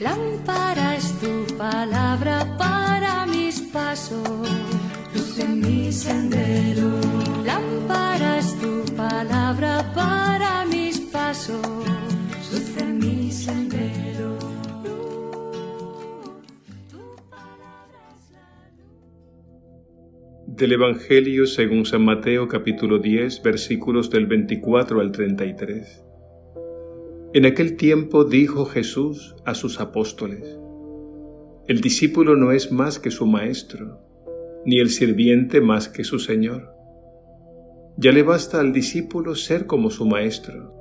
Lámpara es tu palabra para mis pasos, luz en mi sendero. Lámpara es tu palabra para mis pasos, luz en mi sendero. Del Evangelio según San Mateo capítulo 10 versículos del 24 al 33. En aquel tiempo dijo Jesús a sus apóstoles, El discípulo no es más que su maestro, ni el sirviente más que su señor. Ya le basta al discípulo ser como su maestro,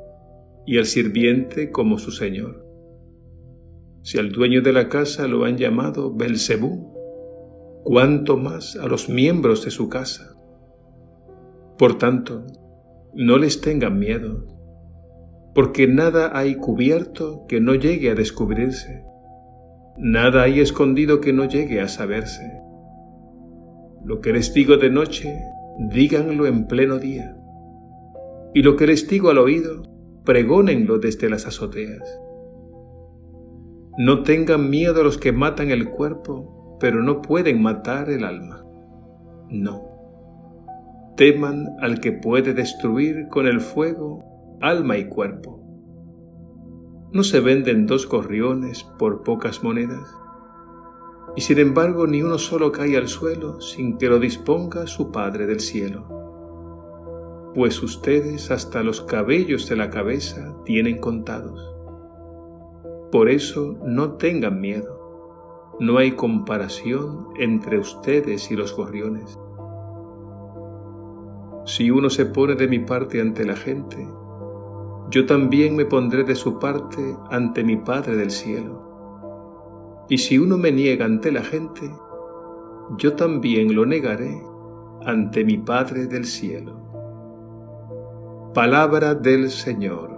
y al sirviente como su señor. Si al dueño de la casa lo han llamado Belcebú, cuánto más a los miembros de su casa. Por tanto, no les tengan miedo porque nada hay cubierto que no llegue a descubrirse, nada hay escondido que no llegue a saberse. Lo que les digo de noche, díganlo en pleno día, y lo que les digo al oído, pregónenlo desde las azoteas. No tengan miedo a los que matan el cuerpo, pero no pueden matar el alma. No. Teman al que puede destruir con el fuego alma y cuerpo. ¿No se venden dos gorriones por pocas monedas? Y sin embargo ni uno solo cae al suelo sin que lo disponga su Padre del cielo. Pues ustedes hasta los cabellos de la cabeza tienen contados. Por eso no tengan miedo. No hay comparación entre ustedes y los gorriones. Si uno se pone de mi parte ante la gente, yo también me pondré de su parte ante mi Padre del cielo. Y si uno me niega ante la gente, yo también lo negaré ante mi Padre del cielo. Palabra del Señor.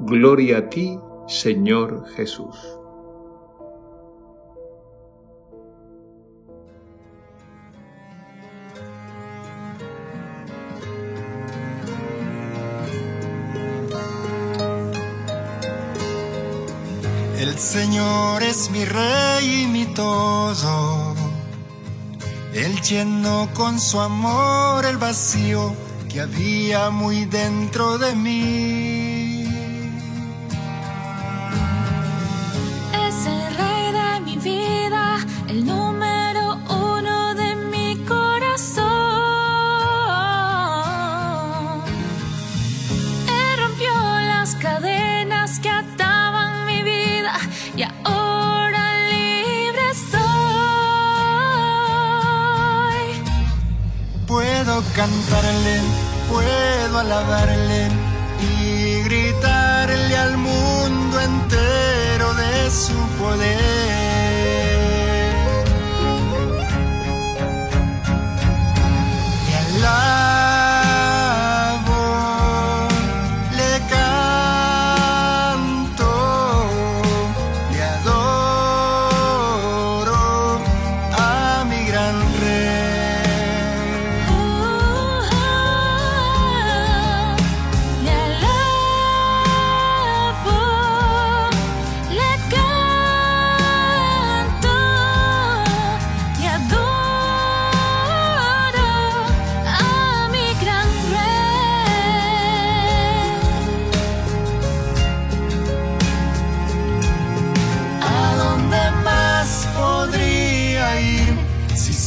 Gloria a ti, Señor Jesús. Señor es mi rey y mi todo. Él llenó con su amor el vacío que había muy dentro de mí. Alabarle y gritarle al mundo entero de su poder.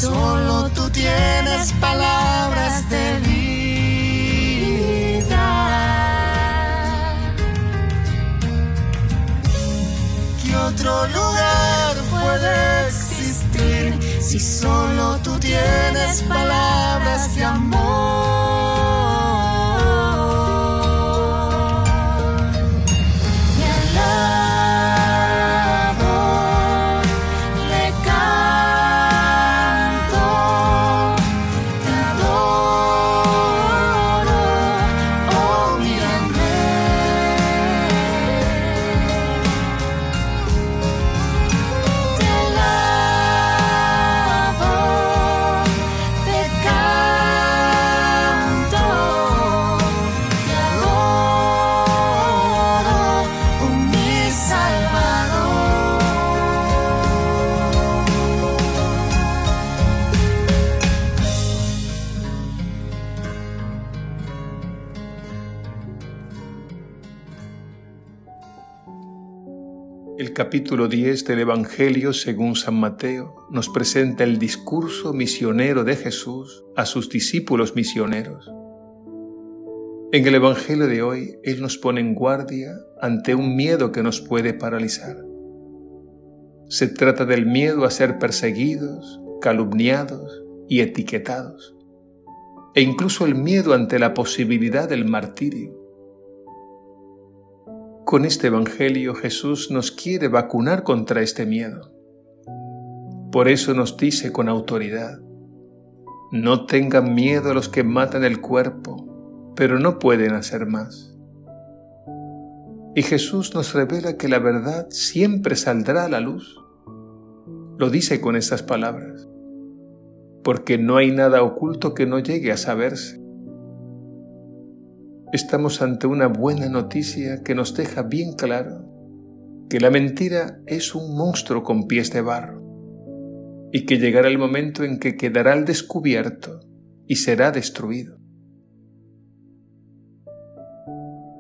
Solo tú tienes palabras de vida? ¿Qué otro lugar puede existir si solo tú tienes palabras de amor? Capítulo 10 del Evangelio según San Mateo nos presenta el discurso misionero de Jesús a sus discípulos misioneros. En el Evangelio de hoy, Él nos pone en guardia ante un miedo que nos puede paralizar. Se trata del miedo a ser perseguidos, calumniados y etiquetados, e incluso el miedo ante la posibilidad del martirio. Con este Evangelio Jesús nos quiere vacunar contra este miedo. Por eso nos dice con autoridad, no tengan miedo a los que matan el cuerpo, pero no pueden hacer más. Y Jesús nos revela que la verdad siempre saldrá a la luz. Lo dice con estas palabras, porque no hay nada oculto que no llegue a saberse estamos ante una buena noticia que nos deja bien claro que la mentira es un monstruo con pies de barro y que llegará el momento en que quedará al descubierto y será destruido.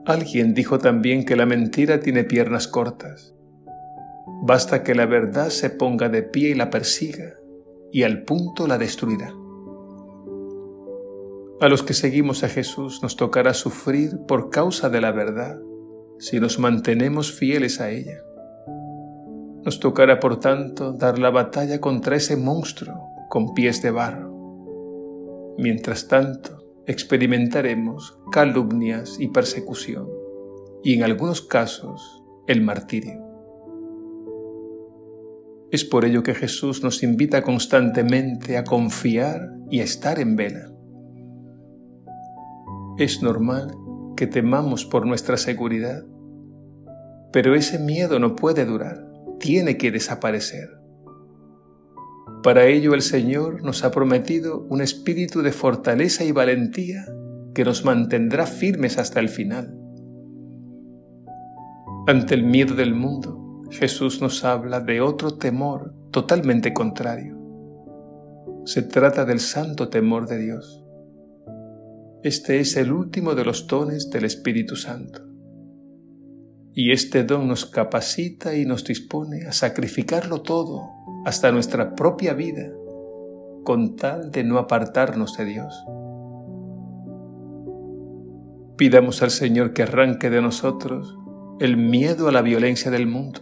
Alguien dijo también que la mentira tiene piernas cortas. Basta que la verdad se ponga de pie y la persiga, y al punto la destruirá. A los que seguimos a Jesús nos tocará sufrir por causa de la verdad si nos mantenemos fieles a ella. Nos tocará, por tanto, dar la batalla contra ese monstruo con pies de barro. Mientras tanto, experimentaremos calumnias y persecución, y en algunos casos el martirio. Es por ello que Jesús nos invita constantemente a confiar y a estar en vela es normal que temamos por nuestra seguridad, pero ese miedo no puede durar, tiene que desaparecer. Para ello el Señor nos ha prometido un espíritu de fortaleza y valentía que nos mantendrá firmes hasta el final. Ante el miedo del mundo, Jesús nos habla de otro temor totalmente contrario. Se trata del santo temor de Dios. Este es el último de los dones del Espíritu Santo. Y este don nos capacita y nos dispone a sacrificarlo todo, hasta nuestra propia vida, con tal de no apartarnos de Dios. Pidamos al Señor que arranque de nosotros el miedo a la violencia del mundo,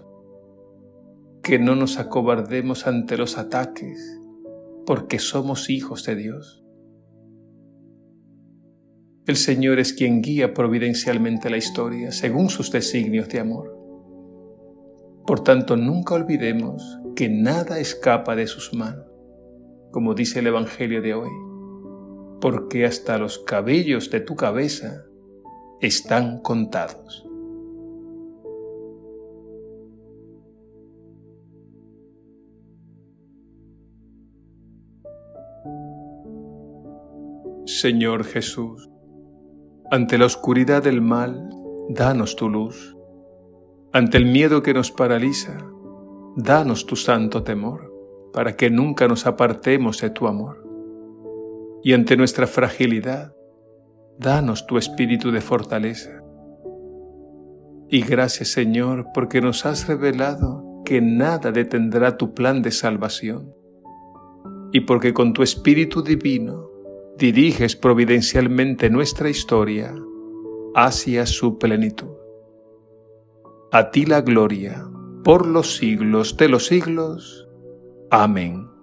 que no nos acobardemos ante los ataques, porque somos hijos de Dios el Señor es quien guía providencialmente la historia según sus designios de amor. Por tanto, nunca olvidemos que nada escapa de sus manos, como dice el Evangelio de hoy, porque hasta los cabellos de tu cabeza están contados. Señor Jesús, ante la oscuridad del mal, danos tu luz. Ante el miedo que nos paraliza, danos tu santo temor, para que nunca nos apartemos de tu amor. Y ante nuestra fragilidad, danos tu espíritu de fortaleza. Y gracias Señor, porque nos has revelado que nada detendrá tu plan de salvación. Y porque con tu Espíritu Divino diriges providencialmente nuestra historia hacia su plenitud. A ti la gloria, por los siglos de los siglos. Amén.